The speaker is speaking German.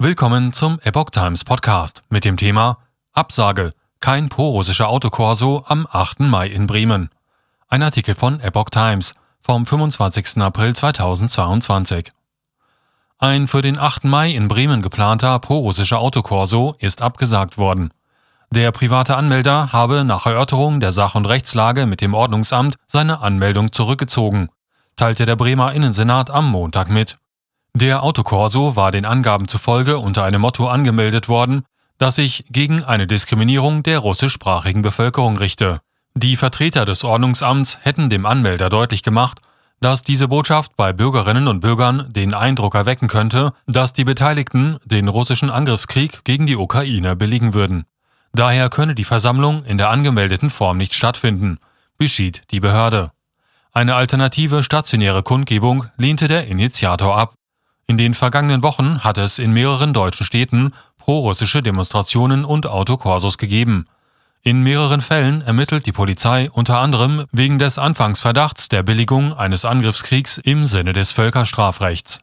Willkommen zum Epoch Times Podcast mit dem Thema Absage, kein pro-russischer Autokorso am 8. Mai in Bremen. Ein Artikel von Epoch Times vom 25. April 2022. Ein für den 8. Mai in Bremen geplanter pro-russischer Autokorso ist abgesagt worden. Der private Anmelder habe nach Erörterung der Sach- und Rechtslage mit dem Ordnungsamt seine Anmeldung zurückgezogen, teilte der Bremer Innensenat am Montag mit. Der Autokorso war den Angaben zufolge unter einem Motto angemeldet worden, das sich gegen eine Diskriminierung der russischsprachigen Bevölkerung richte. Die Vertreter des Ordnungsamts hätten dem Anmelder deutlich gemacht, dass diese Botschaft bei Bürgerinnen und Bürgern den Eindruck erwecken könnte, dass die Beteiligten den russischen Angriffskrieg gegen die Ukraine billigen würden. Daher könne die Versammlung in der angemeldeten Form nicht stattfinden, beschied die Behörde. Eine alternative stationäre Kundgebung lehnte der Initiator ab. In den vergangenen Wochen hat es in mehreren deutschen Städten prorussische Demonstrationen und Autokorsos gegeben. In mehreren Fällen ermittelt die Polizei unter anderem wegen des Anfangsverdachts der Billigung eines Angriffskriegs im Sinne des Völkerstrafrechts.